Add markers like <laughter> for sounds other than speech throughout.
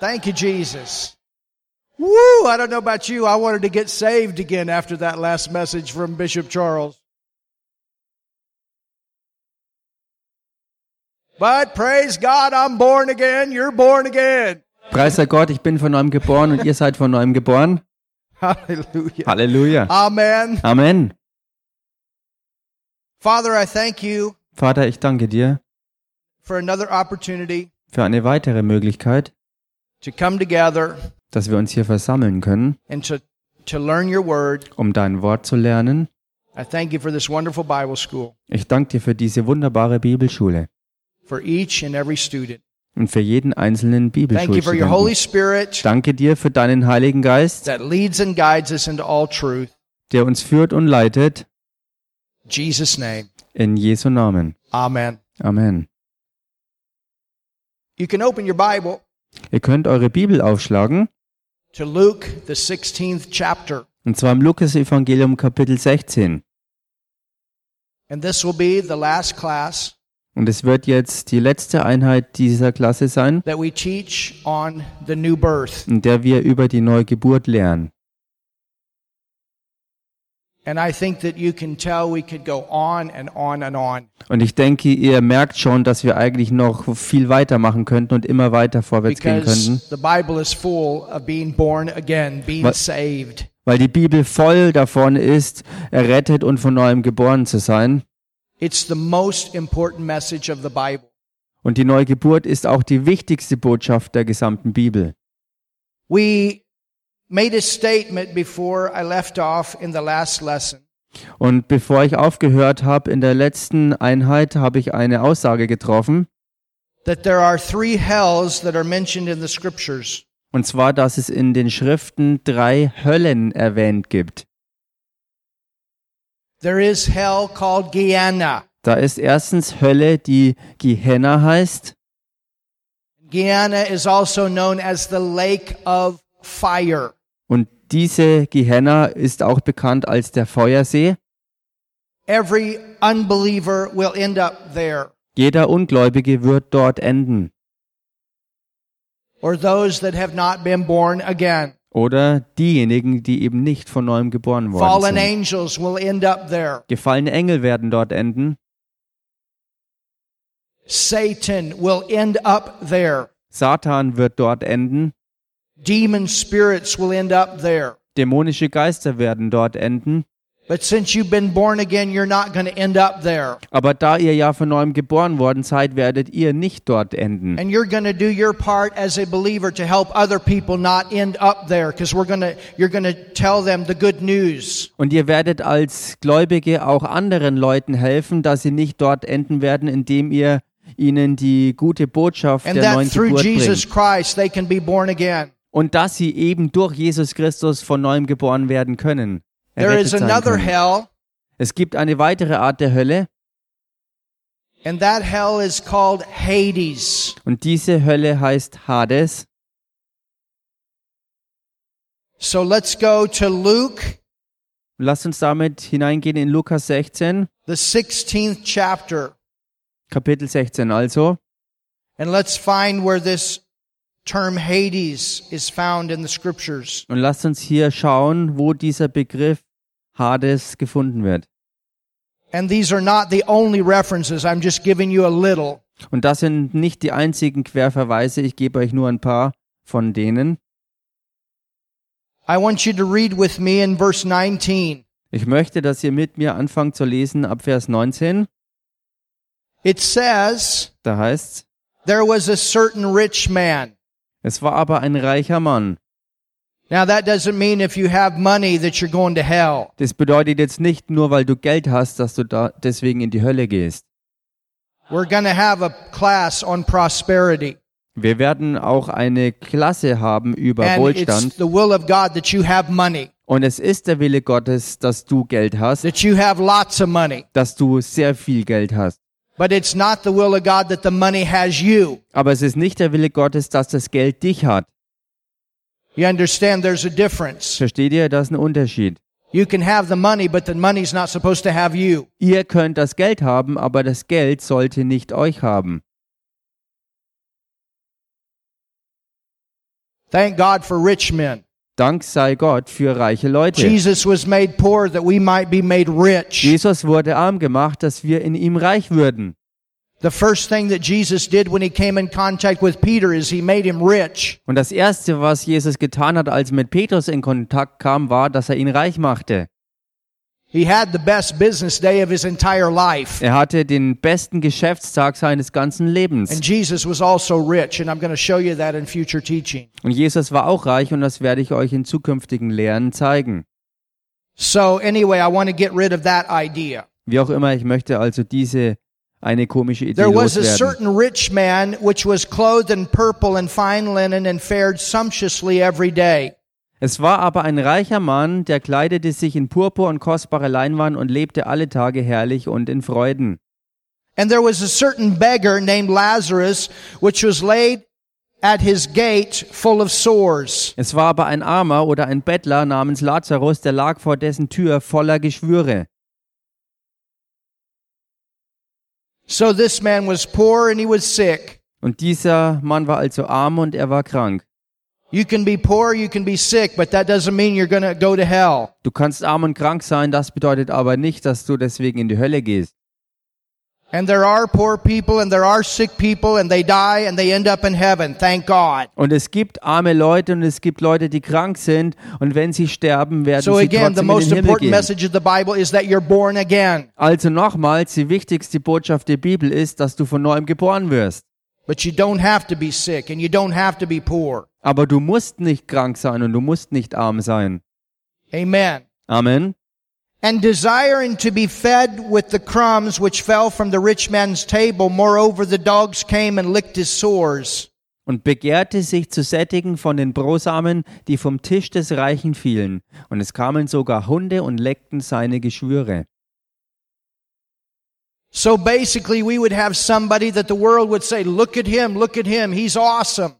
Thank you, Jesus. Woo! I don't know about you. I wanted to get saved again after that last message from Bishop Charles. But praise God, I'm born again. You're born again. Preis sei Gott, ich bin von neuem geboren und ihr seid von neuem geboren. <laughs> Hallelujah. Halleluja. Amen. Amen. Father, I thank you Vater, ich danke dir for another opportunity für eine weitere Möglichkeit, dass wir uns hier versammeln können, and to, to learn your word. um dein Wort zu lernen. I thank you for this wonderful Bible school, Ich danke dir für diese wunderbare Bibelschule for each and every student. und für jeden einzelnen Bibelschulstudenten. Danke dir für deinen Heiligen Geist, that leads and guides us into all truth. der uns führt und leitet. In Jesus' name. In Jesu Namen. Amen. Amen. You can open your Bible Ihr könnt eure Bibel aufschlagen, to Luke, the 16th chapter. und zwar im Lukas-Evangelium Kapitel 16. And this will be the last class Und es wird jetzt die letzte Einheit dieser Klasse sein, that we teach on the new birth. in der wir über die Neugeburt lernen. Und ich denke, ihr merkt schon, dass wir eigentlich noch viel weitermachen könnten und immer weiter vorwärts gehen könnten, the Bible is full of being born again, being What- saved. weil die Bibel voll davon ist, errettet und von neuem geboren zu sein. It's the most important message of the Bible. Und die Neugeburt ist auch die wichtigste Botschaft der gesamten Bibel. We made a statement before I left off in the last lesson Und bevor ich aufgehört habe in der letzten Einheit, habe ich eine Aussage getroffen, that there are three hells that are mentioned in the scriptures. und zwar, dass es in den Schriften drei Höllen erwähnt gibt. There is hell called Gehenna. Da ist erstens Hölle, die Gehenna heißt, Gehenna is also known as the lake of fire. Und diese Gehenna ist auch bekannt als der Feuersee. Every unbeliever will end up there, Jeder Ungläubige wird dort enden. or those that have not been born again. Oder diejenigen, die eben nicht von neuem geboren worden Fallen sind. angels will end up there. Gefallene Engel werden dort enden. Satan will end up there. Satan wird dort enden. Demon spirits will end up there. Dämonische Geister werden dort enden. But since you've been born again, you're not going to end up there. Aber da ihr ja von neuem geboren worden seid, werdet ihr nicht dort enden. And you're going to do your part as a believer to help other people not end up there because we're going to you're going to tell them the good news. Und ihr werdet als Gläubige auch anderen Leuten helfen, dass sie nicht dort enden werden, indem ihr ihnen die gute Botschaft And der neuen Geburt bringt. Und dass sie eben durch Jesus Christus von neuem geboren werden können. There errettet is sein another können. hell, Es gibt eine weitere Art der Hölle and that hell is called Hades. und diese Hölle heißt Hades. So let's go to Luke, Lasst uns damit hineingehen in Lukas 16, the 16th chapter, Kapitel 16 also. and let's find where this term Hades is found in the scriptures. Und lasst uns hier schauen, wo dieser Begriff Hades gefunden wird. And these are not the only references. I'm just giving you a little. Und das sind nicht die einzigen Querverweise, ich gebe euch nur ein paar von denen. I want you to read with me in verse 19. Ich möchte, dass ihr mit mir anfangt zu lesen ab Vers 19. It says, Da heißt's, There was a certain rich man. Es war aber ein reicher Mann. Now that doesn't mean if you have money that you're going to hell. Das bedeutet jetzt nicht nur, weil du Geld hast, dass du da deswegen in die Hölle gehst. We're going to have a class on prosperity. Wir werden auch eine Klasse haben über And Wohlstand. the will of God that you have money, Und es ist der Wille Gottes, dass du Geld hast, that you have lots of money. dass du sehr viel Geld hast. But it's not the will of God that the money has you. Aber es ist nicht der Wille Gottes, dass das Geld dich hat. You understand there's a difference. Versteht ihr? Das ist ein Unterschied. You can have the money, but the money's not supposed to have you. Ihr könnt das Geld haben, aber das Geld sollte nicht euch haben. Thank God for rich men. Dank sei Gott für reiche Leute. Jesus was made poor that we might be made rich. Jesus wurde arm gemacht, dass wir in ihm reich würden. The first thing that Jesus did when he came in contact with Peter is he made him rich. Und das Erste, was Jesus getan hat, als er mit Petrus in Kontakt kam, war, dass er ihn reich machte. He had the best business day of his entire life. Er hatte den besten Geschäftstag seines ganzen Lebens. And Jesus was also rich, and I'm going to show you that in future teaching. Und Jesus war auch reich und das werde ich euch in zukünftigen Lehren zeigen. So, anyway, I want to get rid of that idea. Wie auch immer, ich möchte also diese eine komische Idee There was a certain rich man which was clothed in purple and fine linen and fared sumptuously every day. Es war aber ein reicher Mann, der kleidete sich in Purpur und kostbare Leinwand und lebte alle Tage herrlich und in Freuden. And there was a certain beggar named Lazarus which was laid at his gate full of sores. Es war aber ein Armer oder ein Bettler namens Lazarus, der lag vor dessen Tür voller Geschwüre. So this man was poor and he was sick. Und dieser Mann war also arm und er war krank. You can be poor, you can be sick, but that doesn't mean you're going to go to hell. Du kannst arm und krank sein, das bedeutet aber nicht, dass du deswegen in die Hölle gehst. And there are poor people and there are sick people and they die and they end up in heaven. Thank God. Und es gibt arme Leute und es gibt Leute, die krank sind und wenn sie sterben, werden So sie again, trotzdem in den Himmel important gehen. message of the Bible is that you're born again. Also nochmals, die wichtigste Botschaft der Bibel ist, dass du von neuem geboren wirst. But you don't have to be sick and you don't have to be poor. Aber du musst nicht krank sein und du musst nicht arm sein. Amen. Amen. And desiring to be fed with the crumbs which fell from the rich man's table, moreover the dogs came and licked his sores. Und begehrte sich zu sättigen von den Brosamen, die vom Tisch des Reichen fielen. Und es kamen sogar Hunde und leckten seine Geschwüre. So basically we would have somebody that the world would say, look at him, look at him, he's awesome.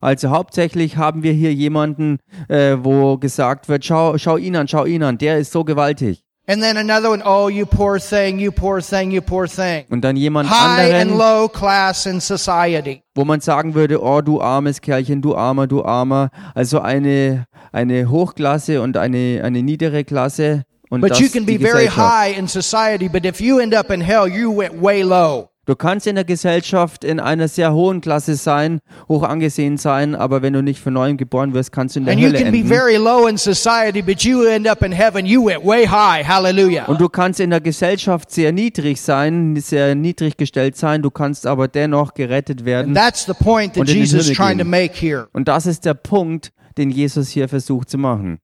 Also hauptsächlich haben wir hier jemanden, äh, wo gesagt wird, schau, schau ihn an, schau ihn an, der ist so gewaltig. And then another one, oh, you poor thing, you poor thing, you poor thing. Und dann jemand High and anderen, low class in society. wo man sagen würde, oh du armes Kerlchen, du armer, du armer. Also eine, eine Hochklasse und eine, eine niedere Klasse. Und But das you can be very high in society, but if you end up in hell, you went way low. Du kannst in der Gesellschaft in einer sehr hohen Klasse sein, hoch angesehen sein, aber wenn du nicht von neuem geboren wirst, kannst du in der And you Hölle can be enden. very low in society, but you end up in heaven, you went way high. Hallelujah. Und du kannst in der Gesellschaft sehr niedrig sein, sehr niedrig gestellt sein, du kannst aber dennoch gerettet And werden. that's the point that Und in den Jesus is Himmel trying to gehen. make here. Und das ist der Punkt, den Jesus hier versucht zu machen.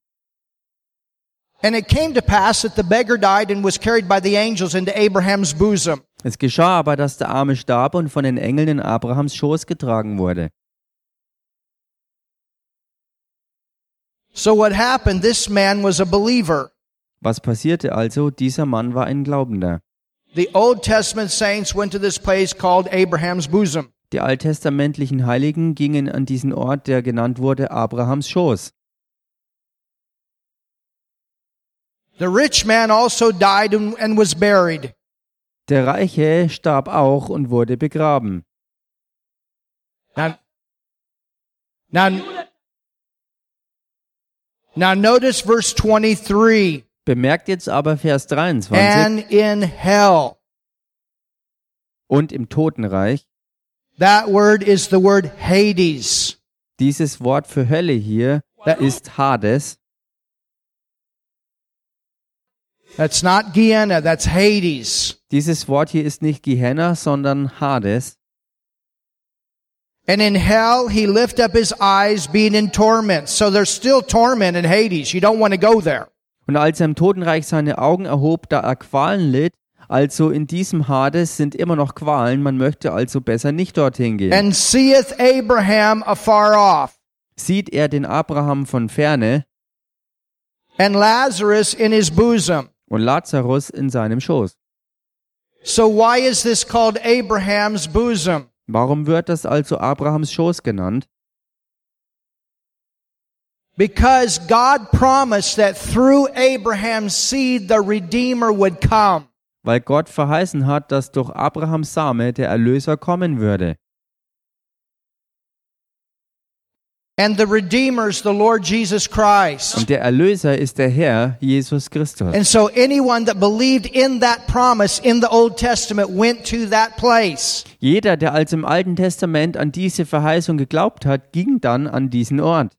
And it came to pass that the beggar died and was carried by the angels into Abraham's bosom. Es geschah aber, dass der Arme starb und von den Engeln in Abrahams Schoß getragen wurde. So what happened? This man was a believer. Was passierte also? Dieser Mann war ein Glaubender. The Old Testament saints went to this place called Abraham's bosom. Die alttestamentlichen Heiligen gingen an diesen Ort, der genannt wurde Abrahams Schoß. The rich man also died and, and was buried. Der Reiche starb auch und wurde begraben. Now, now, now notice verse 23. Bemerkt jetzt aber Vers 23. And in hell. Und im Totenreich. That word is the word Hades. Dieses Wort für Hölle hier ist Hades. That's not Gehenna, that's Hades. Dieses Wort hier ist nicht Gehenna, sondern Hades. And in hell, he lift up his eyes being in torment. So there's still torment in Hades. You don't want to go there. Und als er im Totenreich seine Augen erhob, da er Qualen litt, also in diesem Hades sind immer noch Qualen, man möchte also besser nicht dorthin gehen. And seeth Abraham afar off, Sieht er den Abraham von ferne and Lazarus in his bosom. Und Lazarus in seinem Schoß. So why is this called Abraham's bosom? Warum wird das also Abrahams Schoß genannt? Because God promised that through Abraham's seed the Redeemer would come. Weil Gott verheißen hat, dass durch Abrahams Same der Erlöser kommen würde. And the Redeemer is the Lord Jesus Christ. Und der Erlöser ist der Herr, Jesus Christus. And so anyone that believed in that promise in the Old Testament went to that place. Jeder, der also im Alten Testament an diese Verheißung geglaubt hat, ging dann an diesen Ort.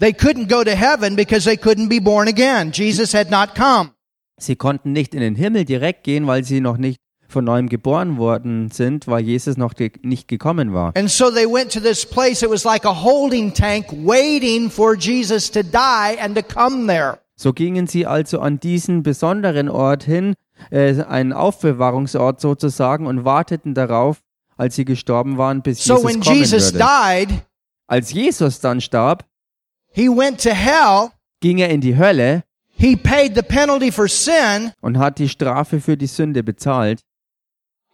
They couldn't go to heaven because they couldn't be born again. Jesus had not come. Sie konnten nicht in den Himmel direkt gehen, weil sie noch nicht von neuem geboren worden sind, weil Jesus noch ge nicht gekommen war. And so they went to this place. It was like a holding tank waiting for Jesus to die and to come there. So gingen sie also an diesen besonderen Ort hin, äh, einen Aufbewahrungsort sozusagen, und warteten darauf, als sie gestorben waren, bis So Jesus when kommen Jesus würde. died, Als Jesus dann starb, he went to hell. ging er in die Hölle He paid the penalty for sin. und hat die Strafe für die Sünde bezahlt.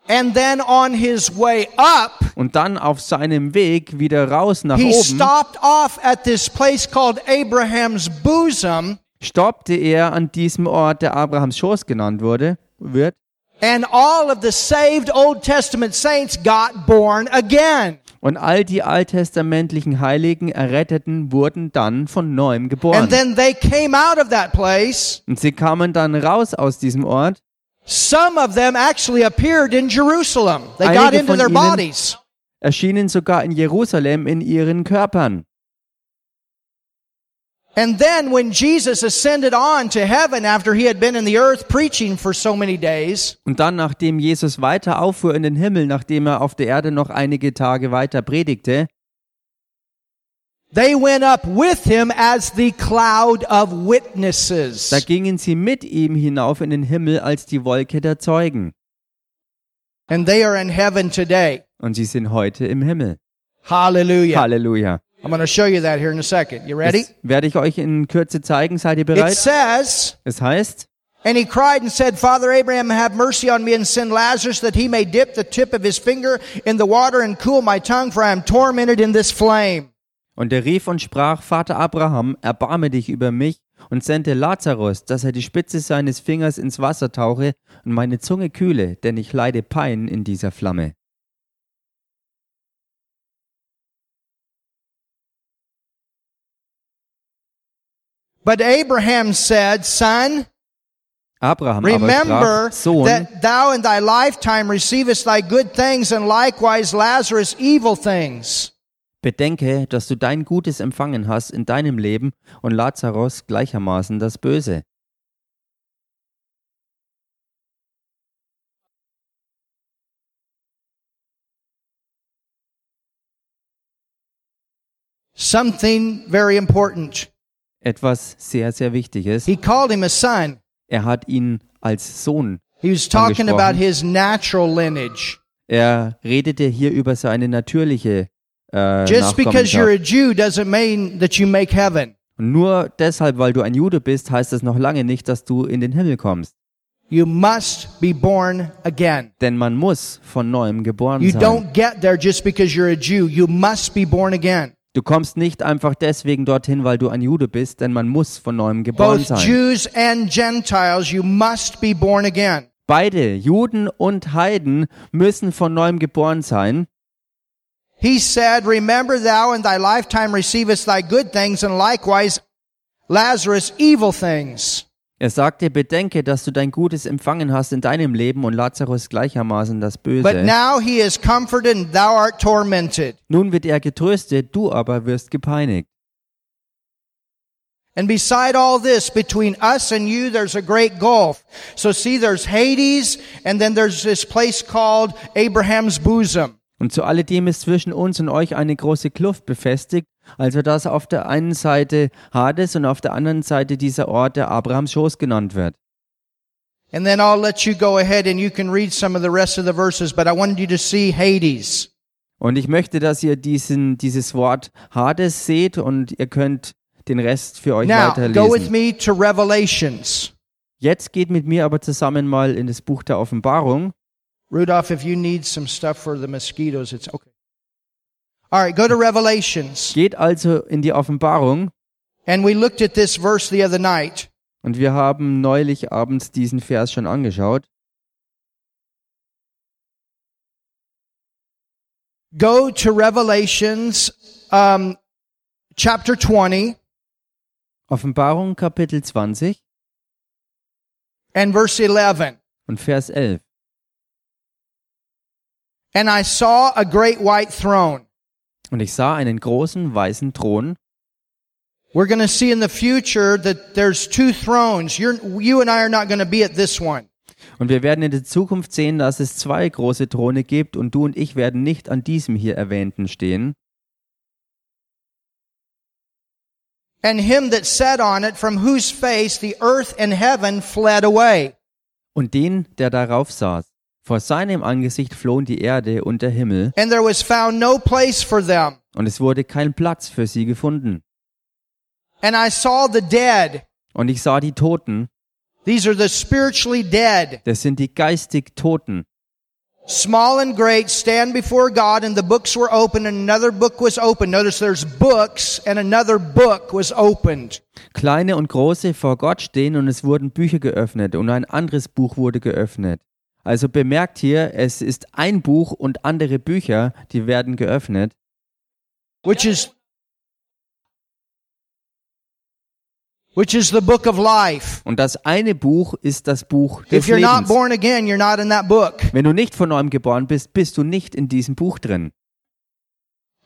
And then on his way up, Und dann auf seinem Weg wieder raus nach he oben stopped off at this place called Abraham's bosom. stoppte er an diesem Ort, der Abrahams Schoß genannt wurde, wird. And all of the saved Old Testament saints got born again. Und all die alttestamentlichen Heiligen Erretteten wurden dann von neuem geboren. And then they came out of that place. Und sie kamen dann raus aus diesem Ort. Some of them actually appeared in Jerusalem. They got Einige into von their bodies. erschienen sogar in Jerusalem in ihren Körpern. And then when Jesus ascended on to heaven after he had been in the earth preaching for so many days, Und dann, nachdem Jesus weiter auffuhr in den Himmel, nachdem er auf der Erde noch einige Tage weiter predigte, they went up with him as the cloud of witnesses. da gingen sie mit ihm hinauf in den Himmel als die Wolke der Zeugen. And they are in heaven today. Und sie sind heute im Himmel. Hallelujah. Halleluja. I'm going to show you that here in a second. You ready? Das werde ich euch in Kürze zeigen. Seid ihr bereit? It says, Es heißt, And he cried and said, Father Abraham, have mercy on me and send Lazarus that he may dip the tip of his finger in the water and cool my tongue, for I am tormented in this flame. Und er rief und sprach, Vater Abraham, erbarme dich über mich und sende Lazarus, dass er die Spitze seines Fingers ins Wasser tauche und meine Zunge kühle, denn ich leide Pein in dieser Flamme. But Abraham said, Son, Abraham remember sprach, Sohn, that thou in thy lifetime receivest thy good things and likewise Lazarus evil things. Bedenke, dass du dein Gutes empfangen hast in deinem Leben und Lazarus gleichermaßen das Böse. Something very important. Etwas sehr, sehr Wichtiges. He called him a son. Er hat ihn als Sohn. He was talking about his natural lineage. Er redete hier über seine natürliche äh, Just because you're a. Jew doesn't mean that you make heaven. Und nur deshalb, weil du ein Jude bist, heißt das noch lange nicht, dass du in den Himmel kommst. You must be born again. Denn man muss von neuem geboren You sein. don't get there just because you're a Jew. You must be born again. Du kommst nicht einfach deswegen dorthin, weil du ein Jude bist, denn man muss von neuem geboren Both sein. Jews and Gentiles, you must be born again. Beide, Juden und Heiden, müssen von neuem geboren sein. He said, Remember thou in thy lifetime receivest thy good things, and likewise Lazarus evil things. Er sagte, bedenke, dass du dein Gutes empfangen hast in deinem Leben und Lazarus gleichermaßen das But Böse. now he is comforted, and thou art tormented. Nun wird er getröstet, du aber wirst gepeinigt. And beside all this, between us and you, there's a great gulf. So see, there's Hades, and then there's this place called Abraham's bosom. Und zu alledem ist zwischen uns und euch eine große Kluft befestigt, also dass auf der einen Seite Hades und auf der anderen Seite dieser Ort, der Abrahams Schoß genannt wird. And then I'll let you go ahead and you can read some of the rest of the verses, but I wanted you to see Hades. Und ich möchte, dass ihr diesen, dieses Wort Hades seht und ihr könnt den Rest für euch Now, go with weiterlesen. me to Revelations. Jetzt geht mit mir aber zusammen mal in das Buch der Offenbarung. Rudolph, if you need some stuff for the mosquitoes, it's okay. All right, go to Revelations. Geht also in die Offenbarung And we looked at this verse the other night. und wir haben neulich abends diesen Vers schon angeschaut. go to Revelations um, chapter 20 Offenbarung Kapitel 20 and verse 11. und Vers 11. And I saw a great white throne. Und ich sah einen großen weißen Thron. We're going to see in the future that there's two thrones. You're, you and I are not going to be at this one. Und wir werden in der Zukunft sehen, dass es zwei große Throne gibt und du und ich werden nicht an diesem hier erwähnten stehen. And him that sat on it, from whose face the earth and heaven fled away. Und den, der darauf saß. Vor seinem Angesicht flohen die Erde und der Himmel, And there was found no place for them. und es wurde kein Platz für sie gefunden. And I saw the dead. Und ich sah die Toten, These are the spiritually dead. das sind die geistig Toten, Small and great stand before God and the books were opened and another book was opened. Notice there's books and another book was opened. kleine und große vor Gott stehen und es wurden Bücher geöffnet und ein anderes Buch wurde geöffnet. Also bemerkt hier, es ist ein Buch und andere Bücher, die werden geöffnet. which is which is the book of life. Und das eine Buch ist das Buch des If you're not Lebens. born again, you're not in that book. Wenn du nicht von neuem geboren bist, bist du nicht in diesem Buch drin.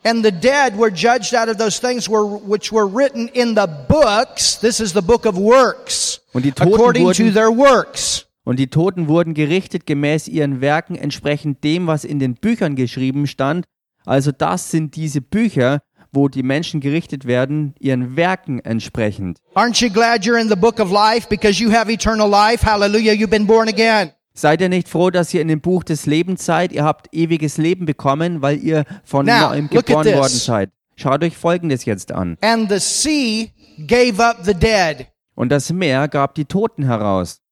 And the dead were judged out of those things were, which were written in the books. This is the book of works. Und die Toten According to wurden- their works. Und die Toten wurden gerichtet gemäß ihren Werken, entsprechend dem, was in den Büchern geschrieben stand. Also das sind diese Bücher, wo die Menschen gerichtet werden, ihren Werken entsprechend. Aren't you glad you're in the book of life because you have eternal life? Hallelujah, you've been born again. Seid ihr nicht froh, dass ihr in dem Buch des Lebens seid? Ihr habt ewiges Leben bekommen, weil ihr von Now, neuem geboren worden seid. Schaut euch Folgendes jetzt an. And the sea gave up the dead, Und das Meer gab die Toten heraus,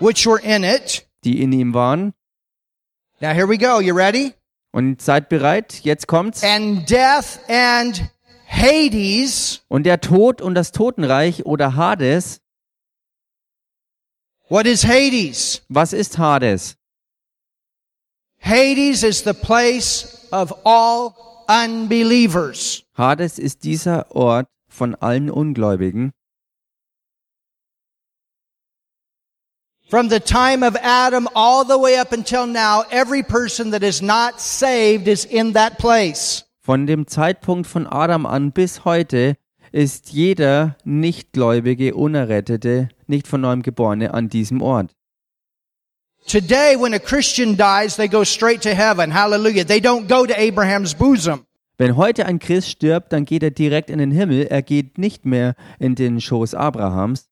which were in it. die in ihm waren. Now here we go. You ready? Und seid bereit, jetzt kommt's. And death and Hades. Und der Tod und das Totenreich oder Hades, What is Hades? was ist Hades? Hades is the place of all unbelievers. Hades ist dieser Ort von allen Ungläubigen. From the time of Adam all the way up until now, every person that is not saved is in that place. Von dem Zeitpunkt von Adam an bis heute ist jeder Nichtgläubige, Unerrettete, nicht von neuem Geborene an diesem Ort. Today, when a Christian dies, they go straight to heaven. Hallelujah. They don't go to Abraham's bosom. Wenn heute ein Christ stirbt, dann geht er direkt in den Himmel, er geht nicht mehr in den Schoß Abrahams.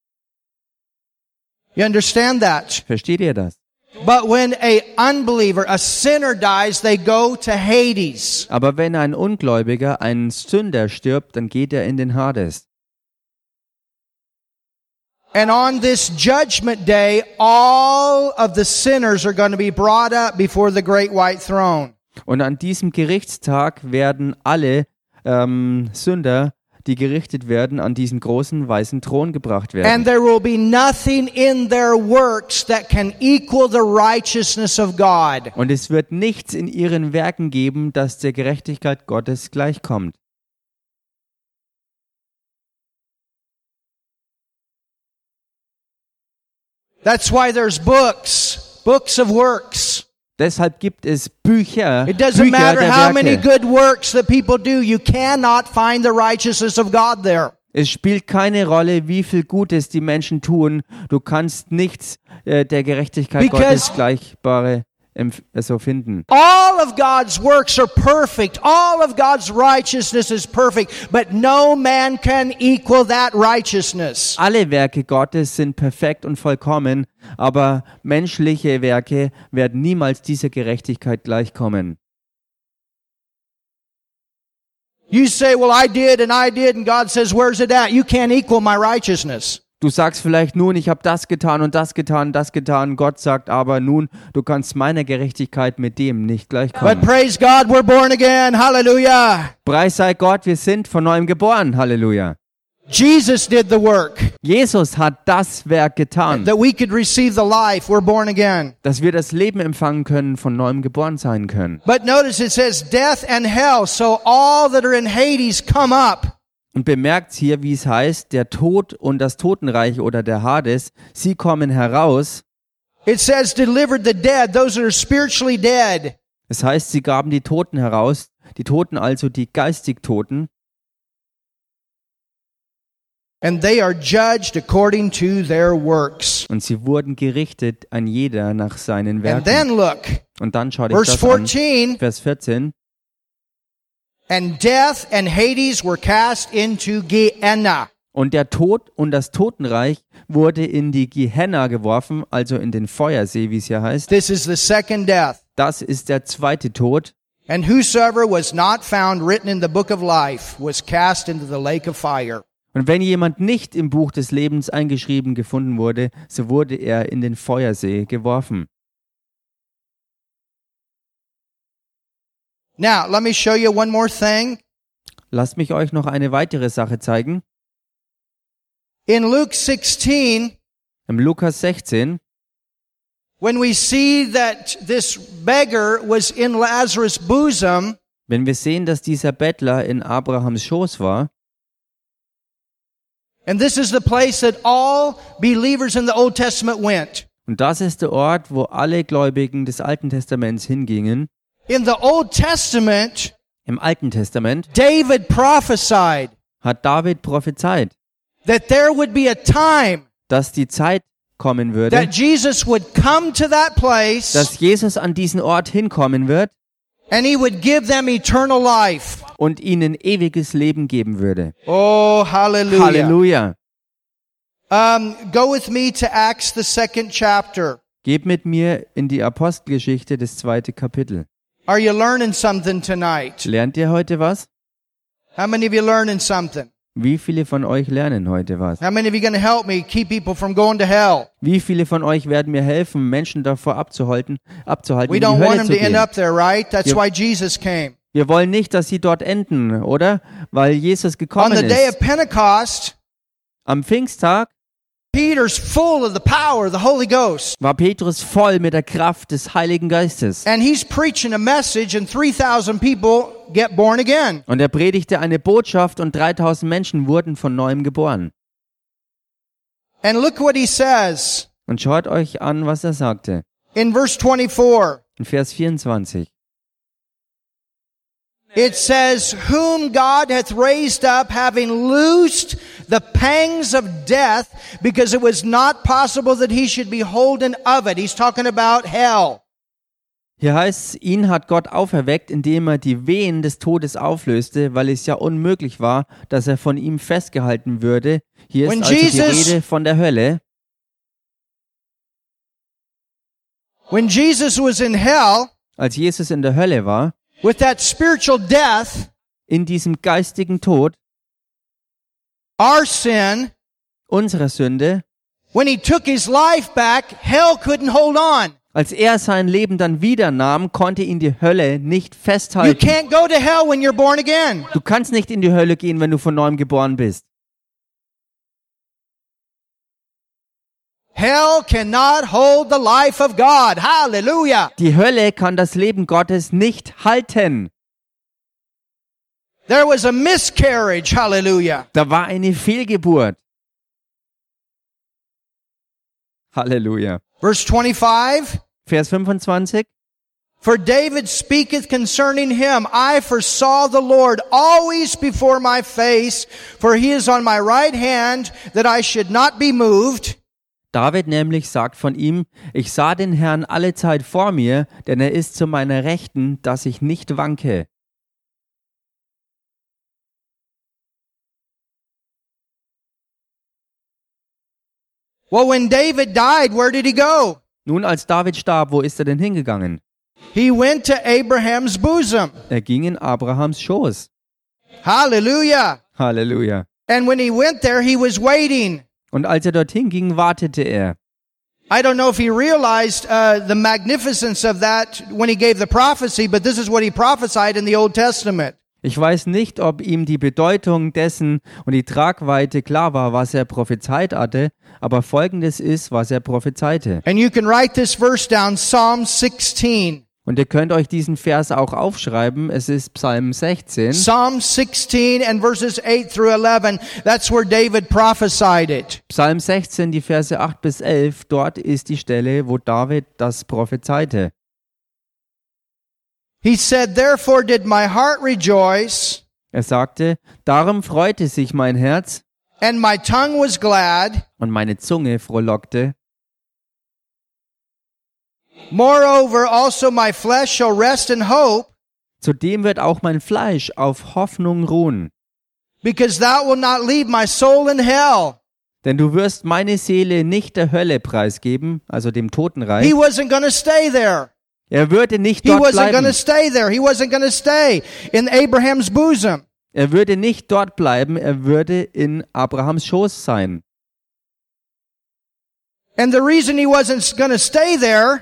You understand that? Versteht ihr das? But when a unbeliever, a sinner dies, they go to Hades. Aber wenn ein Ungläubiger, ein Sünder stirbt, dann geht er in den Hades. And on this judgment day, all of the sinners are going to be brought up before the great white throne. Und an diesem Gerichtstag werden alle ähm, Sünder, die gerichtet werden, an diesen großen weißen Thron gebracht And werden. there will be nothing in their works that can equal the righteousness of God. Und es wird nichts in ihren Werken geben, das der Gerechtigkeit Gottes gleichkommt. That's why there's books, books of works. Deshalb gibt es Bücher, It doesn't Bücher matter how many good works that people do, you cannot find the righteousness of God there. Es spielt keine Rolle, wie viel Gutes die Menschen tun. Du kannst nichts äh, der Gerechtigkeit Because- Gottes gleichbare so finden. All of God's works are perfect. All of God's righteousness is perfect, but no man can equal that righteousness. Alle Werke Gottes sind perfekt und vollkommen, aber menschliche Werke werden niemals dieser Gerechtigkeit gleichkommen. You say, well, I did and I did, and God says, where's it at? You can't equal my righteousness. Du sagst vielleicht nun, ich habe das getan und das getan, das getan. Gott sagt aber nun, du kannst meiner Gerechtigkeit mit dem nicht But gleichkommen. praise God, we're born again. Hallelujah. Preis sei Gott, wir sind von neuem geboren. Halleluja. Jesus did the work Jesus hat das Werk getan, that we could receive the life. We're born again. dass wir das Leben empfangen können, von neuem geboren sein können. But notice it says death and hell. So all that are in Hades come up. Und bemerkt hier, wie es heißt, der Tod und das Totenreich oder der Hades, sie kommen heraus. It says delivered the dead, those that are spiritually dead. Das heißt, sie gaben die Toten heraus, die Toten also die geistig Toten, And they are judged according to their works. und sie wurden gerichtet, ein jeder nach seinen And Werken. then look, Und dann schaut euch das an. 14. Vers 14. And death and Hades were cast into Gehenna. Und der Tod und das Totenreich wurde in die Gehenna geworfen, also in den Feuersee, wie es hier heißt. This is the second death. Das ist der zweite Tod. And whosoever was not found written in the book of life was cast into the lake of fire. Und wenn jemand nicht im Buch des Lebens eingeschrieben gefunden wurde, so wurde er in den Feuersee geworfen. Now, let me show you one more thing. Lasst mich euch noch eine weitere Sache zeigen. In Luke 16, Im Lukas 16, when we see that this beggar was in Lazarus' bosom, wenn wir sehen, dass dieser Bettler in Abrahams Schoß war, and this is the place that all believers in the Old Testament went. und das ist der Ort, wo alle Gläubigen des Alten Testaments hingingen, In the Old Testament, im Alten Testament, David prophesied hat David prophezeit, that there would be a time dass die Zeit kommen würde, that Jesus would come to that place dass Jesus an diesen Ort hinkommen wird and he would give them eternal life. und ihnen ewiges Leben geben würde. Oh, hallelujah. Halleluja. Um, go with me to Acts, the second chapter. Geht mit mir in die Apostelgeschichte, das zweite Kapitel. Are you learning something tonight? Lernt ihr heute was? How many of you learning something? Wie viele von euch lernen heute was? How many of you going to help me keep people from going to hell? Wie viele von euch werden mir helfen, Menschen davor abzuhalten, abzuhalten, We in die don't want Hölle them zu to end gehen? up there, right? That's Yep. why Jesus came. Wir wollen nicht, dass sie dort enden, oder? Weil Jesus On gekommen the day ist. of Pentecost, Am Pfingsttag Peter's full of the power of the Holy Ghost. war Petrus voll mit der Kraft des Heiligen Geistes. And he's preaching a message and 3,000 people get born again. Und er predigte eine Botschaft und 3000 Menschen wurden von neuem geboren. And look what he says Und schaut euch an, was er sagte. in verse 24. In Vers 24. It says, whom God hath raised up, having loosed the pangs of death, because it was not possible that he should be holden of it. He's talking about hell. Hier heißt ihn hat Gott auferweckt, indem er die Wehen des Todes auflöste, weil es ja unmöglich war, dass er von ihm festgehalten würde. Hier ist When also die Jesus- Rede von der Hölle. When Jesus was in hell, Als Jesus in der Hölle war, with that spiritual death, in diesem geistigen Tod, our sin, unserer Sünde, when he took his life back, hell couldn't hold on. als er sein Leben dann wieder nahm, konnte ihn die Hölle nicht You festhalten. can't go to hell when you're born again. Du kannst nicht in die Hölle gehen, wenn du von neuem geboren bist. Hell cannot hold the life of God. Hallelujah. Die Hölle kann das Leben Gottes nicht halten. There was a miscarriage. Hallelujah. Da war eine Fehlgeburt. Halleluja. Verse 25. Vers 25. For David speaketh concerning him, I foresaw the Lord always before my face, for he is on my right hand, that I should not be moved. David nämlich sagt von ihm, ich sah den Herrn alle Zeit vor mir, denn er ist zu meiner Rechten, dass ich nicht wanke. Well, when David died, where did he go? Nun, als David starb, wo ist er denn hingegangen? He went to Abraham's bosom. Er ging in Abrahams Schoß. Hallelujah. Halleluja. And when he went there, he was waiting. Und als er dorthin ging, wartete er. I don't know if he realized uh, the magnificence of that when he gave the prophecy, but this is what he prophesied in the Old Testament. Ich weiß nicht, ob ihm die Bedeutung dessen und die Tragweite klar war, was er prophezeit hatte, aber folgendes ist, was er prophezeite. And you can write this verse down, Psalm 16. Und ihr könnt euch diesen Vers auch aufschreiben. Es ist Psalm 16. Psalm 16 and verses 8 through 11. That's where David prophesied it. Psalm 16, die Verse 8 bis 11. Dort ist die Stelle, wo David das prophezeite. He said, Therefore did my heart rejoice, Er sagte, darum freute sich mein Herz and my tongue was glad. und meine Zunge frohlockte. Moreover, also my flesh shall rest in hope, Zudem wird auch mein Fleisch auf Hoffnung ruhen. because thou wilt not leave my soul in hell. Denn du wirst meine Seele nicht der Hölle preisgeben, also dem He Totenreich. wasn't going to stay there. Er würde nicht He dort wasn't going bleiben. to stay there. He wasn't going to stay in Abraham's bosom. Er würde nicht dort bleiben, er würde in Abrahams Schoß sein. And the reason he wasn't going to stay there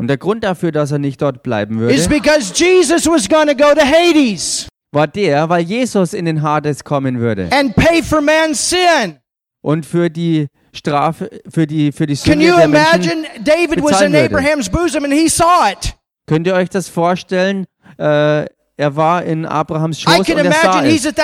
Und der Grund dafür, dass er nicht dort bleiben is würde, because Jesus was going to go to Hades war der, weil Jesus in den Hades kommen würde and pay for man's sin. und für die Strafe, für die, für die Can Sünde you der Menschen. imagine? David was in würde. Abraham's bosom and he saw it. Könnt ihr euch das vorstellen? Äh, er war in Abrahams I Schoß can und er sah imagine he's es.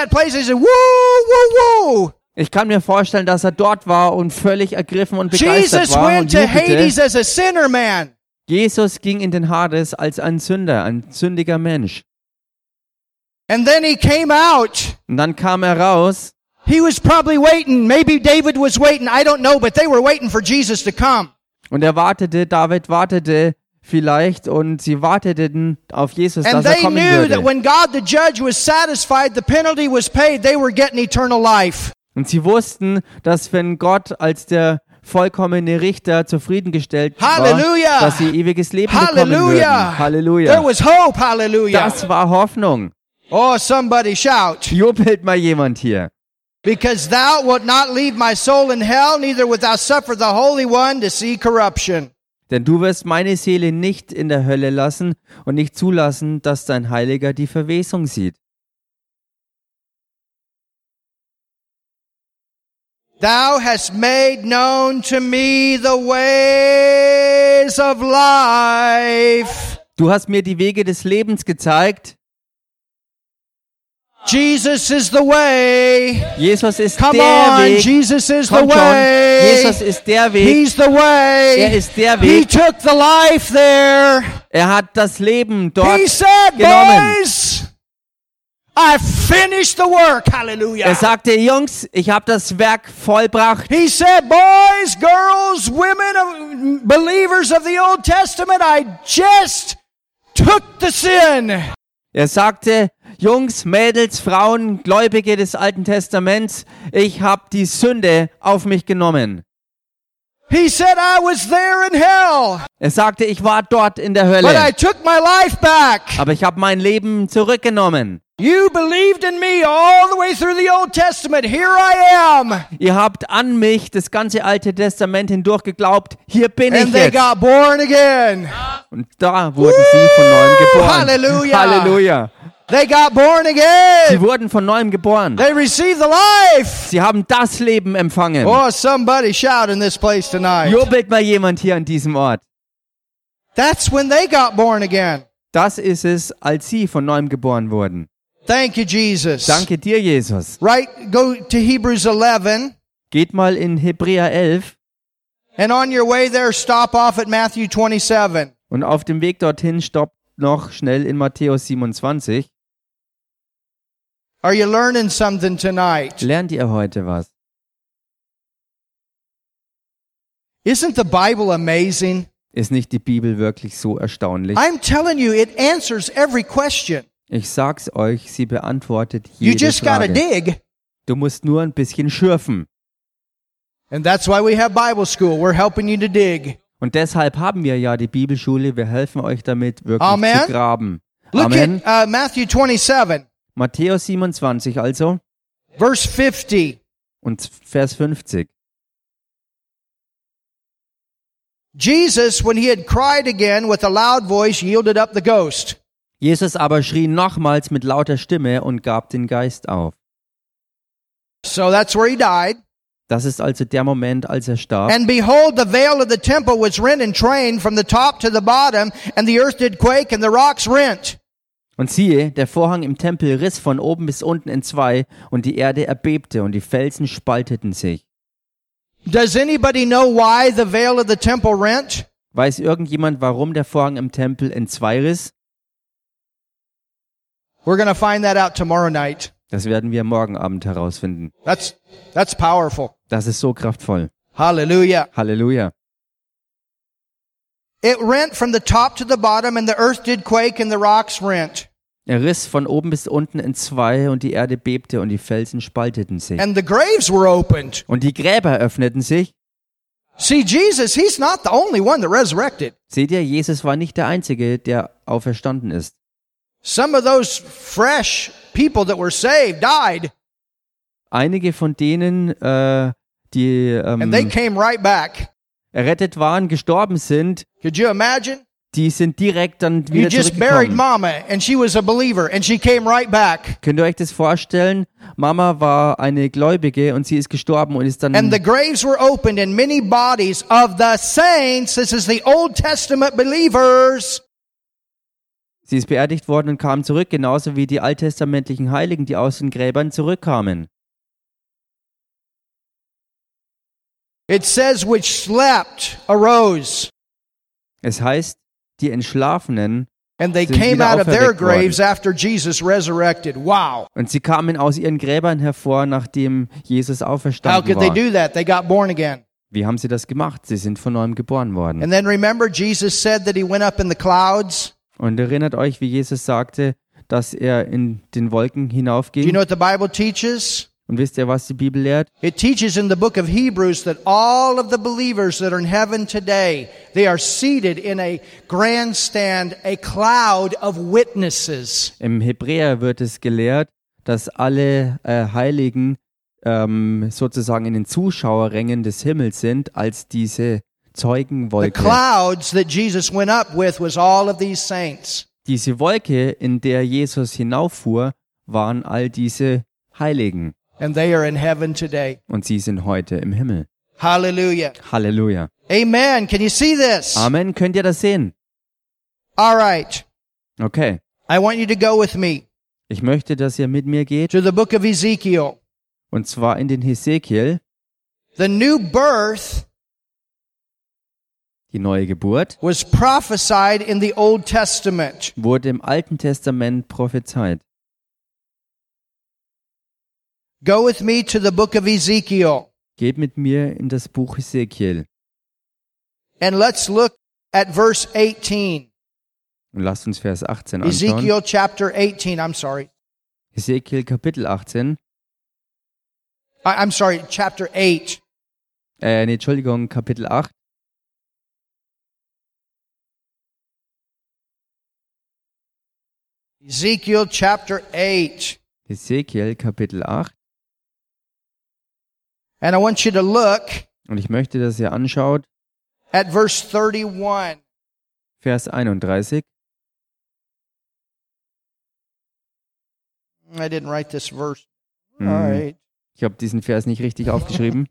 Ich kann mir vorstellen, dass er dort war und völlig ergriffen und begeistert Jesus war went und to Hades jubelte. Jesus ging in den Hades als ein Sünder, ein sündiger Mensch. And then he came out. Und dann kam er raus He was probably waiting. Maybe David was waiting. I don't know, but they were waiting for Jesus to come. und er wartete, David wartete vielleicht und sie warteten auf Jesus, And dass er they kommen knew that würde. when God the judge was satisfied, the penalty was paid, they were getting eternal life. Und sie wussten, dass wenn Gott als der vollkommene Richter zufriedengestellt Halleluja! war, dass sie ewiges Leben bekommen Hallelujah. würden. Halleluja. There was hope. Hallelujah. Das war Hoffnung. Oh, somebody shout. Jubelt mal jemand hier. Because thou wilt not leave my soul in hell, neither wilt thou suffer the Holy One to see corruption. Denn du wirst meine Seele nicht in der Hölle lassen und nicht zulassen, dass dein Heiliger die Verwesung sieht. Thou hast made known to me the ways of life. Du hast mir die Wege des Lebens gezeigt. Jesus is the way. Jesus ist Come der on, Weg. Jesus is the Komm schon. way. Jesus ist der Weg. He's the way. Er ist der He took the life there. Er hat das Leben dort He said, genommen. boys, I finished the work. Hallelujah. Er sagte, Jungs, ich habe das Werk vollbracht. He said, boys, girls, women, believers of the Old Testament, I just took the sin. Er sagte, Jungs, Mädels, Frauen, Gläubige des Alten Testaments, ich habe die Sünde auf mich genommen. He said, I was there in hell, Er sagte, ich war dort in der but I Hölle, took my life back. aber ich habe mein Leben zurückgenommen. You believed in me all the way through the Old Testament. Here I am. Ihr habt an mich das ganze Alte Testament hindurch geglaubt. Hier bin ich And they jetzt. got born again. Und da wurden sie von neuem geboren. Halleluja. Halleluja. They got born Sie again. wurden von neuem geboren. They received the life. Sie haben das Leben empfangen. Oh, somebody shout in this place tonight. Jubelt mal jemand hier an diesem Ort. That's when they got born again. Das ist es, als sie von neuem geboren wurden. Thank you, Jesus. Danke dir, Jesus. Right, go to Hebrews 11. Geht mal in Hebräer 11 And on your way there, stop off at Matthew 27. und auf dem Weg dorthin stoppt noch schnell in Matthäus 27. Are you learning something tonight? Lernt ihr heute was? Isn't the Bible amazing? Ist nicht die Bibel wirklich so erstaunlich? I'm telling you, it answers every question. Ich sag's euch, sie beantwortet You jede just gotta Frage. dig. Du musst nur ein bisschen schürfen. And that's why we have Bible school. We're helping you to dig. Und deshalb haben wir ja die Bibelschule. Wir helfen euch damit, wirklich Amen. zu graben. Look Amen. at uh, Matthew 27, Matthäus 27 also verse 50. und Vers 50. Jesus, when he had cried again with a loud voice, yielded up the ghost. Jesus aber schrie nochmals mit lauter Stimme und gab den Geist auf. So that's where he died. Das ist also der Moment, als er starb. And behold, the veil of the temple was rent in twain from the top to the bottom, and the earth did quake, and the rocks rent. Und siehe, der Vorhang im Tempel riss von oben bis unten in zwei, und die Erde erbebte, und die Felsen spalteten sich. Does anybody know why the veil of the temple rent? Weiß irgendjemand, warum der Vorhang im Tempel in zwei riss? We're going to find that out tomorrow night. Das werden wir morgen Abend herausfinden. That's that's powerful. Das ist so kraftvoll. Hallelujah. Halleluja. It rent from the top to the bottom and the earth did quake and the rocks rent. Er riss von oben bis unten in zwei, und die Erde bebte, und die Felsen spalteten sich. And the graves were opened. Und die Gräber öffneten sich. See, Jesus, he's not the only one that resurrected. Seht ihr, Jesus war nicht der Einzige, der auferstanden ist. Some of those fresh people that were saved died Einige von denen, äh, die and they ähm, came right back. Errettet waren, gestorben sind, Could you imagine? die sind direkt dann You wieder just buried zurückgekommen. mama and she was a believer and she came right back. Könnt ihr euch das vorstellen? Mama war eine Gläubige und sie ist gestorben und ist dann And the graves were opened and many bodies of the saints, this is the Old Testament believers, sie ist beerdigt worden und kam zurück, genauso wie die alttestamentlichen Heiligen, die aus den Gräbern zurückkamen. It says, which slept arose. Es heißt, die Entschlafenen And they Sind came wieder out of their auferweckt worden. graves after Jesus resurrected. Wow. und sie kamen aus ihren Gräbern hervor, nachdem Jesus How auferstanden could they war. do that? They got born again. Wie haben sie das gemacht? Sie sind von neuem geboren worden. And then remember, Jesus said that he went up in the clouds. Und erinnert euch, wie Jesus sagte, dass er in den Wolken Do you hinaufging. know what the Bible teaches? Und wisst ihr, was die Bibel lehrt? It teaches in the book of Hebrews that all of the believers that are in heaven today, they are seated in a grandstand, a cloud of witnesses. Im Hebräer wird es gelehrt, dass alle äh, Heiligen ähm, sozusagen in den Zuschauerrängen des Himmels sind, als diese The Zeugenwolke. clouds that Jesus went up with was all of these saints. Diese Wolke, in der Jesus hinauffuhr, waren all diese Heiligen. And they are in heaven today. Und sie sind heute im Himmel. Hallelujah. Halleluja. Amen. Can you see this? Amen. Könnt ihr das sehen? All right. Okay. I want you to go with me Ich möchte, dass ihr mit mir geht. to the book of Ezekiel. Und zwar in den Hesekiel, The new birth die neue Geburt, was prophesied in the Old Testament. wurde im Alten Testament prophezeit. Go with me to the book of Ezekiel Geht mit mir in das Buch Hesekiel and let's look at verse 18. und lasst uns Vers 18 anschauen. Ezekiel chapter 18. I'm sorry. Hesekiel Kapitel 18, I- I'm sorry, chapter 8. äh, nee, Entschuldigung, Kapitel 8. Ezekiel chapter 8. Hesekiel Kapitel 8. And I want you to look Und ich möchte, dass ihr anschaut, at verse 31. Vers 31. I didn't write this verse. Hm, All right. Ich habe diesen Vers nicht richtig aufgeschrieben.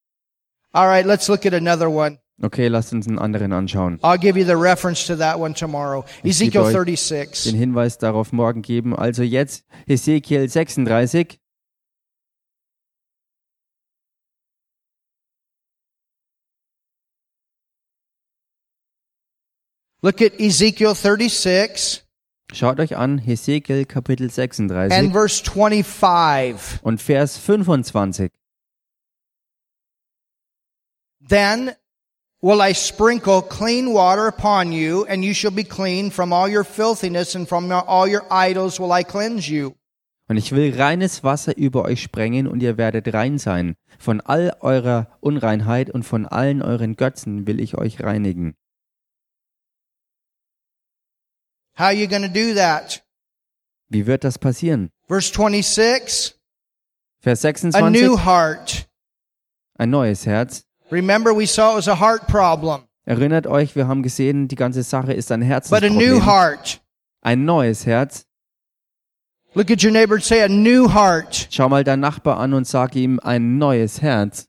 <laughs> All right, let's look at another one. Okay, lasst uns einen anderen anschauen. I'll give you the reference to that one tomorrow. Ezekiel euch 36. Den Hinweis darauf morgen geben. Also jetzt Hesekiel 36. Look at Ezekiel 36 Schaut euch an, Hesekiel Kapitel and 36 verse 25. und Vers 25. Then will I sprinkle clean water upon you, and you shall be clean from all your filthiness, and from all your idols will I cleanse you. Und ich will reines Wasser über euch sprengen und ihr werdet rein sein. Von all eurer Unreinheit und von allen euren Götzen will ich euch reinigen. How are you going to do that? Wie wird das passieren? Verse 26, Vers a 26. new heart. Ein neues Herz. Remember we saw it was a heart problem, Erinnert euch, wir haben gesehen, die ganze Sache ist ein but a new Herzensproblem. heart. ein neues Herz. Look at your neighbor and say, a new heart. Schau mal deinen Nachbar an und sag ihm ein neues Herz.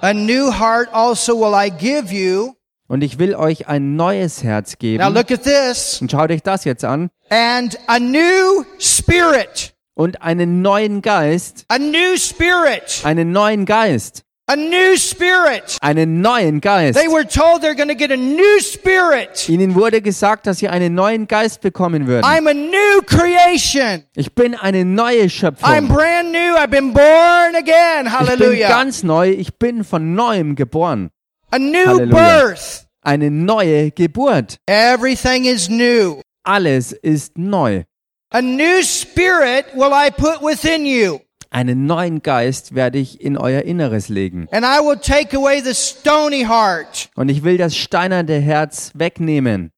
A new heart also will I give you. Und ich will euch ein neues Herz Now geben. look at this. Und schaut euch das jetzt an. And a new spirit. Und einen neuen Geist. A new spirit. Einen neuen Geist. A new spirit. Einen neuen Geist. They were told they're going to get a new spirit. Ihnen wurde gesagt, dass sie einen neuen Geist bekommen würden. I'm a new creation. Ich bin eine neue I'm Schöpfung. brand new. I've been born again. Ich bin Hallelujah. ganz neu. Ich bin von neuem geboren. A new Halleluja. birth. Eine neue Geburt. Everything is new. Alles ist neu. A new spirit will I put within you. Einen neuen Geist werde ich in euer Inneres legen. And I will take away the stony heart. Und ich will das steinerne Herz wegnehmen.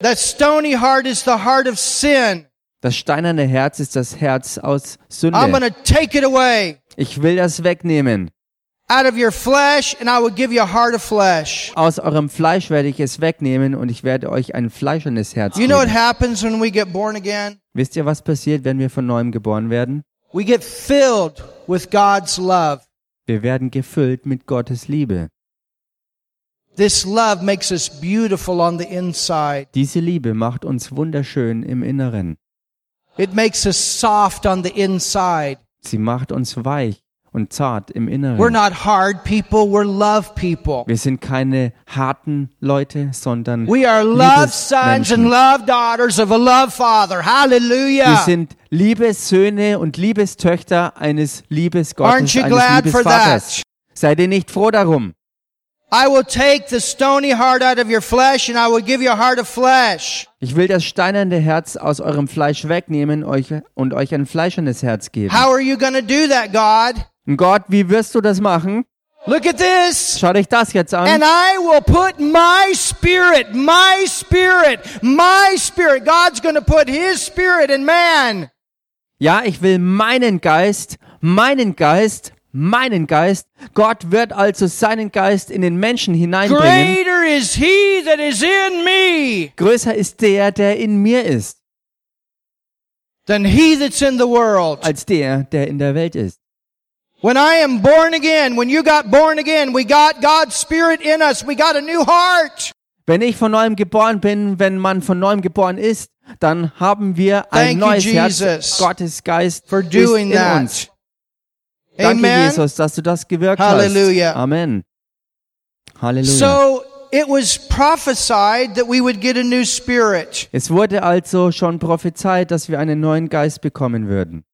That stony heart is the heart of sin. Das steinerne Herz ist das Herz aus I'm Sünde. to take it away Ich will das wegnehmen. Out of your flesh and I will give you a heart of flesh. Aus eurem Fleisch werde ich es wegnehmen und ich werde euch ein fleischernes Herz You know what geben. happens when we get born again? Wisst ihr, was passiert, wenn wir von neuem geboren werden? We get filled with God's love. Wir werden gefüllt mit Gottes Liebe. This love makes us beautiful on the inside. Diese Liebe macht uns wunderschön im Inneren. It makes us soft on the inside. Sie macht uns weich und zart im We're Inneren. not hard people, we're love people. Wir sind keine harten Leute, sondern We are love sons and love daughters of a love father. Wir Hallelujah. sind Liebessöhne und Liebestöchter eines Aren't Liebesgottes, you eines glad for Liebesvaters. that? Seid ihr nicht froh darum? I will take the stony heart out of your flesh and I will give you a heart of flesh. Ich will das steinerne Herz aus eurem Fleisch wegnehmen euch, und euch ein fleischernes Herz geben. How are you going to do that, God? Und Gott, wie wirst du das machen? Look at this. Schaut euch das jetzt an. And I will put my spirit, my spirit, my spirit. God's going to put his spirit in man. Ja, ich will meinen Geist, meinen Geist, meinen Geist. Gott wird also seinen Geist in den Menschen hineinbringen. Greater is he that is in me Größer ist der, der in mir ist, than he that's in the world. als der, der in der Welt ist. When I am born again, when you got born again, we got God's spirit in us. We got a new heart. Wenn ich von neuem geboren bin, wenn man von neuem geboren ist, dann haben wir ein Thank you, neues Jesus, Herz. Gottes Geist For ist doing in uns. that. Danke, Amen. Jesus, dass du das gewirkt Halleluja. hast. Amen. Halleluja. So it was prophesied that we would get a new spirit. es wurde also schon prophezeit, dass wir einen neuen Geist bekommen würden.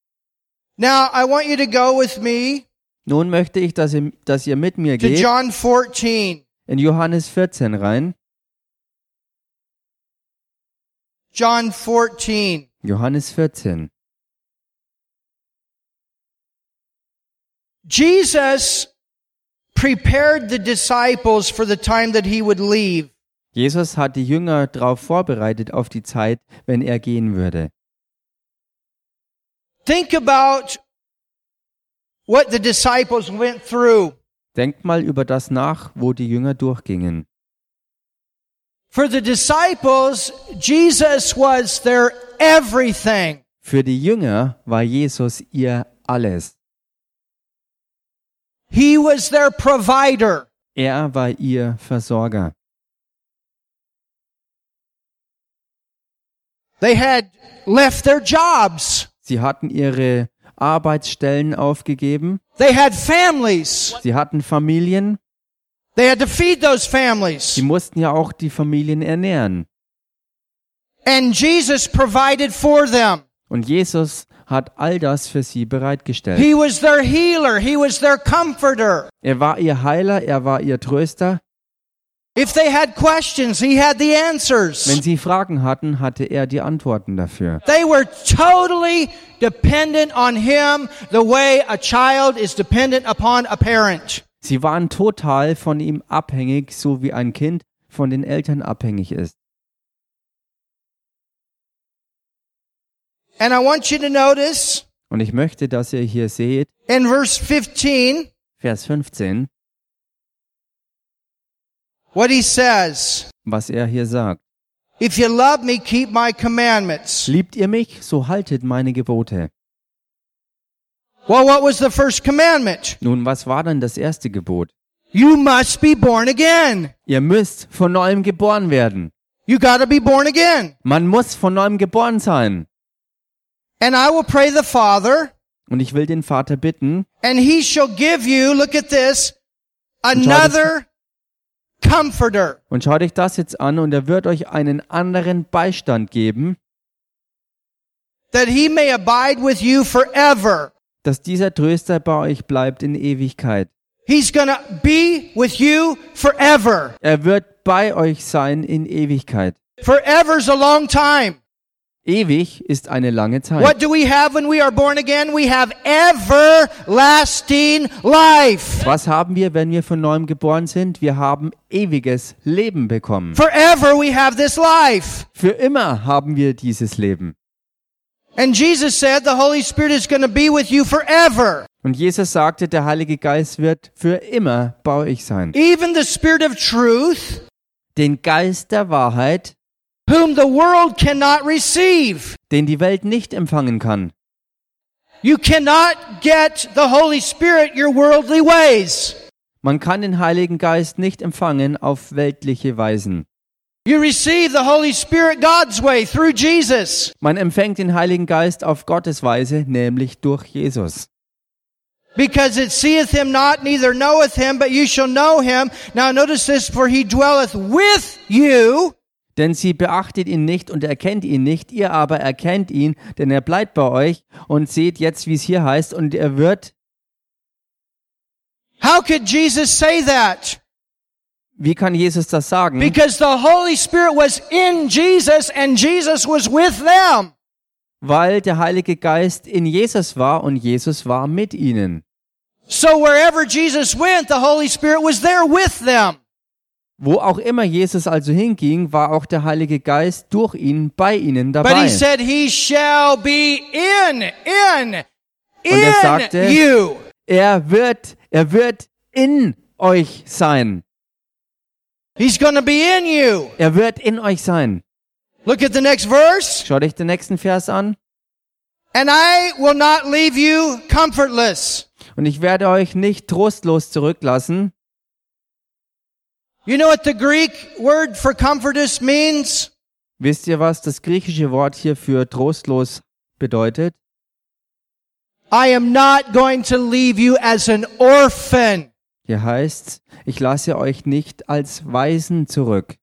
Now I want you to go with me Nun möchte ich, dass ihr, dass ihr mit mir to geht John 14. in Johannes 14 rein. John 14. Johannes 14. Jesus prepared the disciples for the time that he would leave. Jesus hat die Jünger darauf vorbereitet auf die Zeit, wenn er gehen würde. Think about what the disciples went through. Denkt mal über das nach, wo die Jünger durchgingen. For the disciples, Jesus was their everything. Für die Jünger war Jesus ihr alles. He was their provider. Er war ihr Versorger. They had left their jobs. Sie hatten ihre Arbeitsstellen aufgegeben. They had families. Sie hatten Familien. They had to feed those families. Sie mussten ja auch die Familien ernähren. And Jesus provided for them. Und Jesus hat all das für sie bereitgestellt. He was their healer. He was their comforter. Er war ihr Heiler, er war ihr Tröster. Wenn sie Fragen hatten, hatte er die Antworten dafür. They were totally dependent on him the way a child is dependent upon a parent. Sie waren total von ihm abhängig, so wie ein Kind von den Eltern abhängig ist. And I want you to notice Und ich möchte, dass ihr hier seht, in verse 15 Vers 15, what he says. was er hier sagt. If you love me, keep my commandments. Liebt ihr mich, so haltet meine Gebote. Well, what was the first commandment? Nun, was war denn das erste Gebot? You must be born again. Ihr müsst von neuem geboren werden. You gotta be born again. Man muss von neuem geboren sein. And I will pray the Father, Und ich will den Vater bitten, and he shall give you, look at this, another comforter. und schaut euch das jetzt an, und er wird euch einen anderen Beistand geben, that he may abide with you forever. dass dieser Tröster bei euch bleibt in Ewigkeit. He's gonna be with you forever. Er wird bei euch sein in Ewigkeit. Forever's a long time. Ewig ist eine lange Zeit. What do we have when we are born again? We have everlasting life. Was haben wir, wenn wir von neuem geboren sind? Wir haben ewiges Leben bekommen. Forever we have this life. Für immer haben wir dieses Leben. And Jesus said the Holy Spirit is going to be with you forever. Und Jesus sagte, der Heilige Geist wird für immer bei euch sein. Even the Spirit of truth, Den Geist der Wahrheit, whom the world cannot receive. den die Welt nicht empfangen kann. You cannot get the Holy Spirit your worldly ways. Man kann den Heiligen Geist nicht empfangen auf weltliche Weisen. You receive the Holy Spirit God's way through Jesus. Man empfängt den Heiligen Geist auf Gottes Weise, nämlich durch Jesus. Because it seeth him not, neither knoweth him, but you shall know him. Now notice this, for he dwelleth with you. Denn sie beachtet ihn nicht und erkennt ihn nicht, ihr aber erkennt ihn, denn er bleibt bei euch und seht jetzt, wie es hier heißt, und er wird, How could Jesus say that? wie kann Jesus das sagen? Because the Holy Spirit was in Jesus and Jesus was with them. Weil der Heilige Geist in Jesus war und Jesus war mit ihnen. So wherever Jesus went, the Holy Spirit was there with them. Wo auch immer Jesus also hinging, war auch der Heilige Geist durch ihn bei ihnen But dabei. he said he shall be in, in, er sagte- in you. Er wird, er wird in euch sein. He's to be in you. Er wird in euch sein. Look at the next verse. Schaut euch den nächsten Vers an. And I will not leave you comfortless. Und ich werde euch nicht trostlos zurücklassen. You know what the Greek word for comfortless means? Wisst ihr, was das griechische Wort hier für trostlos bedeutet? I am not going to leave you as an orphan. Hier heißt, ich lasse euch nicht als Waisen zurück.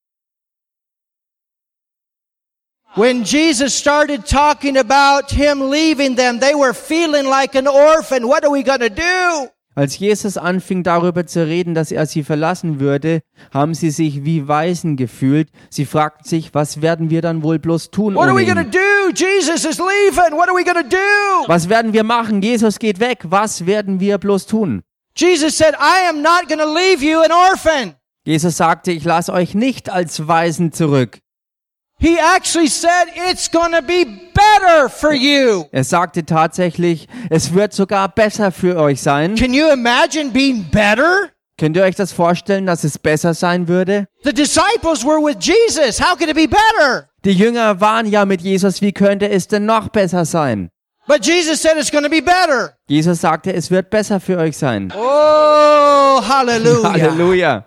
When Jesus started talking about him leaving them, they were feeling like an orphan. What are we going to do? Als Jesus anfing darüber zu reden, dass er sie verlassen würde, haben sie sich wie Waisen gefühlt. Sie fragten sich, was werden wir dann wohl bloß tun What are we ihn? do? Jesus is leaving. What are we to do? Was werden wir machen? Jesus geht weg. Was werden wir bloß tun? Jesus said, I am not to leave you an orphan. Jesus sagte, ich lasse euch nicht als Waisen zurück. He actually said, it's to be better for you. Er sagte tatsächlich, es wird sogar besser für euch sein. Can you imagine being better? Könnt ihr euch das vorstellen, dass es besser sein würde? The disciples were with Jesus. How could it be better? Die Jünger waren ja mit Jesus, wie könnte es denn noch besser sein? But Jesus said it's going to be better. Jesus sagte, es wird besser für euch sein. Oh, hallelujah. Halleluja.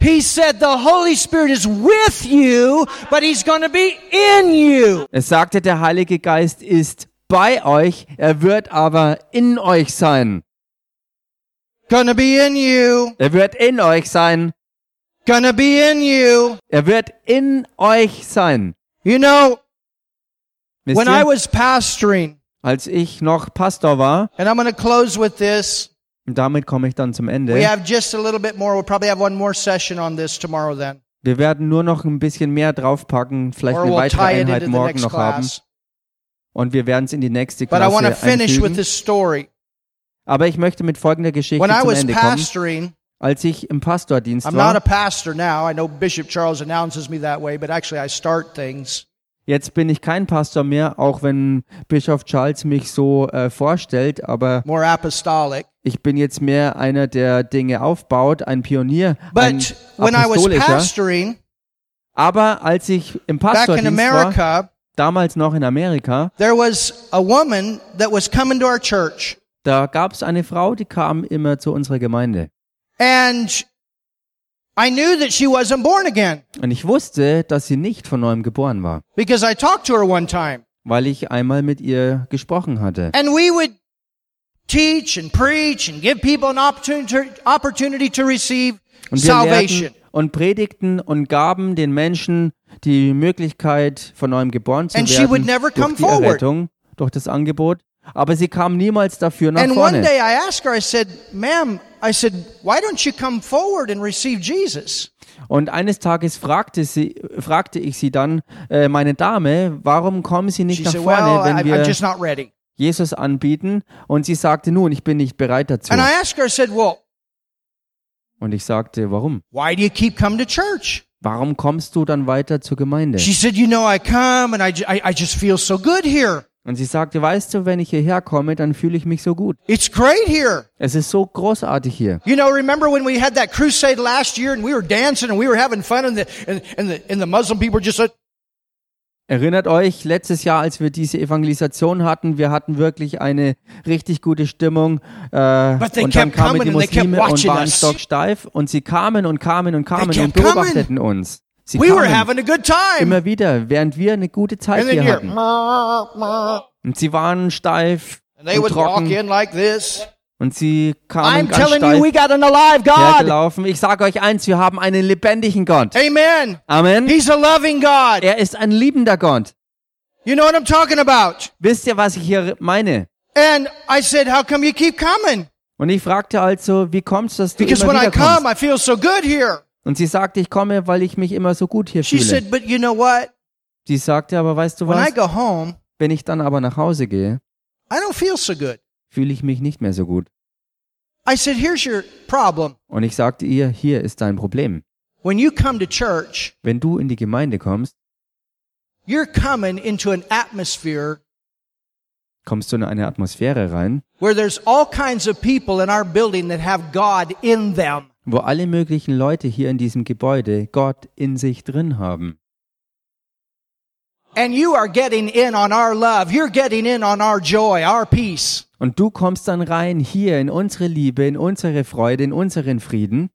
He said the Holy Spirit is with you, but he's going to be in you. Es sagte, der Heilige Geist ist bei euch, er wird aber in euch sein. Gonna be in you. Er wird in euch sein. Gonna be in you. Er wird in euch sein. You know, Wisst when I was pastoring, als ich noch Pastor war, and I'm going to close with this. Und damit komme ich dann zum We Ende, have just a little bit more. We'll probably have one more session on this tomorrow then. wir werden nur noch ein bisschen mehr draufpacken, vielleicht Or eine we'll weitere Einheit morgen noch haben und wir werden es in die nächste But I want to Klasse finish with einfügen. this story. Aber ich möchte mit folgender Geschichte When zum Ende kommen. Als ich im Pastordienst I'm not a war, pastor now. I know Bishop Charles announces me that way, but actually I start things. jetzt bin ich kein Pastor mehr, auch wenn Bischof Charles mich so äh, vorstellt, aber More apostolic. Ich bin jetzt mehr einer, der Dinge aufbaut, ein Pionier, ein when I was pastoring, Aber als ich im in Pastordienst war, America, damals noch in Amerika, there was a woman that was coming to our church. da gab es eine Frau, die kam immer zu unserer Gemeinde. And I knew that she wasn't born again Und ich wusste, dass sie nicht von neuem geboren war, because I talked to her one time. weil ich einmal mit ihr gesprochen hatte. And we would teach and preach and give people an opportunity, opportunity to receive Und salvation. und predigten und gaben den Menschen die Möglichkeit, von neuem geboren zu And she would werden never durch come die forward. Errettung, durch das Angebot. Aber sie kam niemals dafür nach And one vorne. day I asked her, I said, ma'am, I said, why don't you come forward and receive Jesus? Und eines Tages fragte, sie, fragte ich sie dann, äh, meine Dame, warum kommen Sie nicht She nach said, vorne, well, wenn I, wir. Jesus anbieten? Und sie sagte, nun, ich bin nicht bereit dazu. And I asked her, I said, well, Und ich sagte, warum? why do you keep coming to church? Warum kommst du dann weiter zur Gemeinde? She said, you know, I come and I, I, I just feel so good here. Und sie sagte, weißt du, wenn ich hierher komme, dann fühle ich mich so gut. It's great here. Es ist so großartig hier. You know, remember when we had that crusade last year and we were dancing and we were having fun and the, and, and the, and the Muslim people just like, Erinnert euch, letztes Jahr, als wir diese Evangelisation hatten, wir hatten wirklich eine richtig gute Stimmung. Äh, But they und dann kept kamen die coming and they kept Muslime und waren us. stocksteif und sie kamen und kamen und kamen und beobachteten uns. Sie we were kamen having a good time. immer wieder, während wir eine gute Zeit hier hatten. Und sie waren steif und would walk trocken in like this. Und sie kamen I'm ganz God. hergelaufen. Ich sage euch eins, wir haben einen lebendigen Gott. Amen. Amen. He's a loving God. Er ist ein liebender Gott. You know what I'm talking about? Wisst ihr, was ich hier meine? And I said, how come you keep coming? Und ich fragte also, wie kommt's, dass du Because immer when I come, I feel so good here. Und sie sagte, ich komme, weil ich mich immer so gut hier She fühle. said, but you know what? Sie sagte, aber weißt du When I was? go home, Wenn ich dann aber nach Hause gehe, I don't feel so good. Fühle ich mich nicht mehr so gut. I said, here's your problem. Und ich sagte ihr, hier ist dein Problem. When you come to church, Wenn du in die Gemeinde kommst, you're coming into an atmosphere kommst du in eine Atmosphäre rein, where there's all kinds of people in our building that have God in them. wo alle möglichen Leute hier in diesem Gebäude Gott in sich drin haben. And you are getting in on our love. You're getting in on our joy, our peace. Und du kommst dann rein hier in unsere Liebe, in unsere Freude, in unseren Frieden.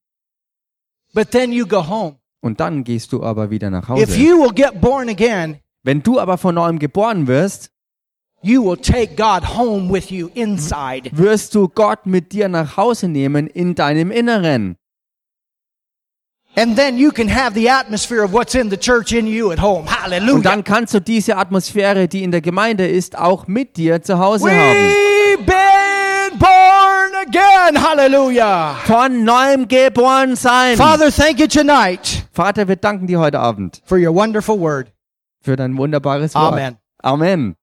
But then you go home. Und dann gehst du aber wieder nach If Hause. you will get born again, Wenn du aber von neuem geboren wirst, you will take God home with you inside. wirst du Gott mit dir nach Hause nehmen in deinem Inneren. And then you can have the atmosphere of what's in the church in you at home. Und Hallelujah. dann kannst du diese Atmosphäre, die in der Gemeinde ist, auch mit dir zu Hause haben. We've been born again. Hallelujah. Von neuem geboren sein. Father, thank you tonight Vater, wir danken dir heute Abend for your wonderful word. für dein wunderbares Wort. Amen. Amen.